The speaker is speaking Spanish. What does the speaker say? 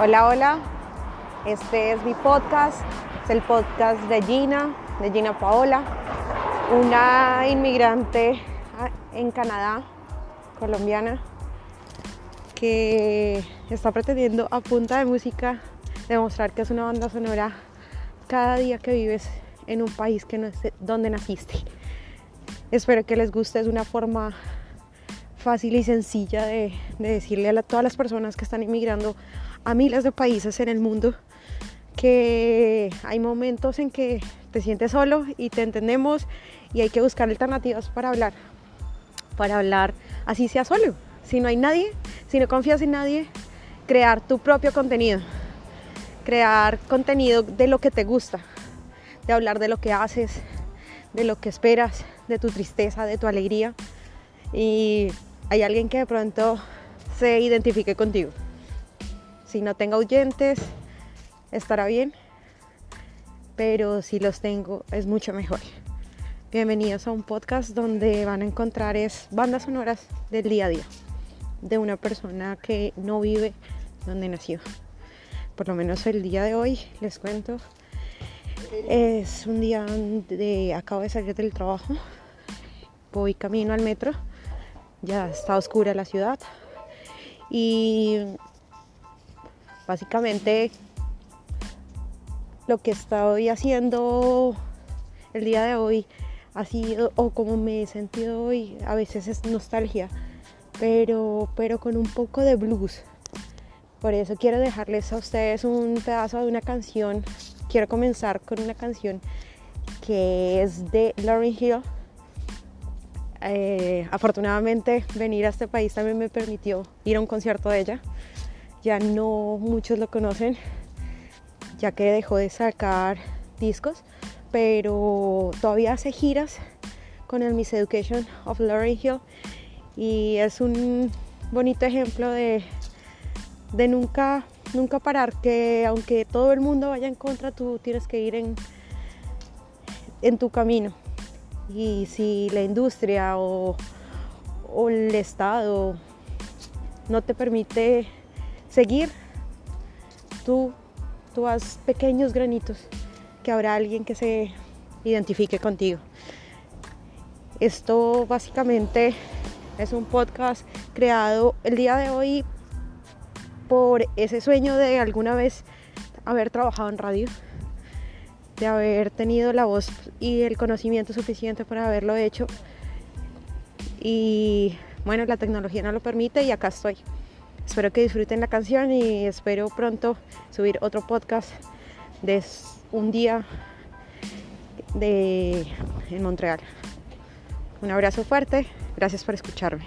Hola, hola. Este es mi podcast. Es el podcast de Gina, de Gina Paola, una inmigrante en Canadá, colombiana, que está pretendiendo a punta de música demostrar que es una banda sonora cada día que vives en un país que no es donde naciste. Espero que les guste, es una forma fácil y sencilla de, decirle a todas las personas que están inmigrando a miles de países en el mundo que hay momentos en que te sientes solo y te entendemos y hay que buscar alternativas para hablar, para hablar así sea solo. Si no hay nadie, si no confías en nadie, crear tu propio contenido, crear contenido de lo que te gusta, de hablar de lo que haces, de lo que esperas, de tu tristeza, de tu alegría. Y hay alguien que de pronto se identifique contigo. Si no tengo oyentes, estará bien, pero si los tengo es mucho mejor. Bienvenidos a un podcast donde van a encontrar es bandas sonoras del día a día de una persona que no vive donde nació. Por lo menos el día de hoy les cuento es un día de acabo de salir del trabajo. Voy camino al metro. Ya está oscura la ciudad. Y básicamente lo que estoy haciendo el día de hoy ha sido, o como me he sentido hoy, a veces es nostalgia, pero, pero con un poco de blues. Por eso quiero dejarles a ustedes un pedazo de una canción quiero comenzar con una canción que es de Lauryn Hill. Eh, afortunadamente venir a este país también me permitió ir a un concierto de ella. Ya no muchos lo conocen, ya que dejó de sacar discos, pero todavía hace giras con el Miss Education of Lauryn Hill y es un bonito ejemplo de, de nunca nunca parar, que aunque todo el mundo vaya en contra, tú tienes que ir en, en tu camino. Y si la industria o, el Estado no te permite seguir, tú, tú haz pequeños granitos que habrá alguien que se identifique contigo. Esto básicamente es un podcast creado el día de hoy por ese sueño de alguna vez haber trabajado en radio, de haber tenido la voz y el conocimiento suficiente para haberlo hecho. Y bueno, la tecnología no lo permite y acá estoy. Espero que disfruten la canción y espero pronto subir otro podcast de un día de, en Montreal. Un abrazo fuerte, gracias por escucharme.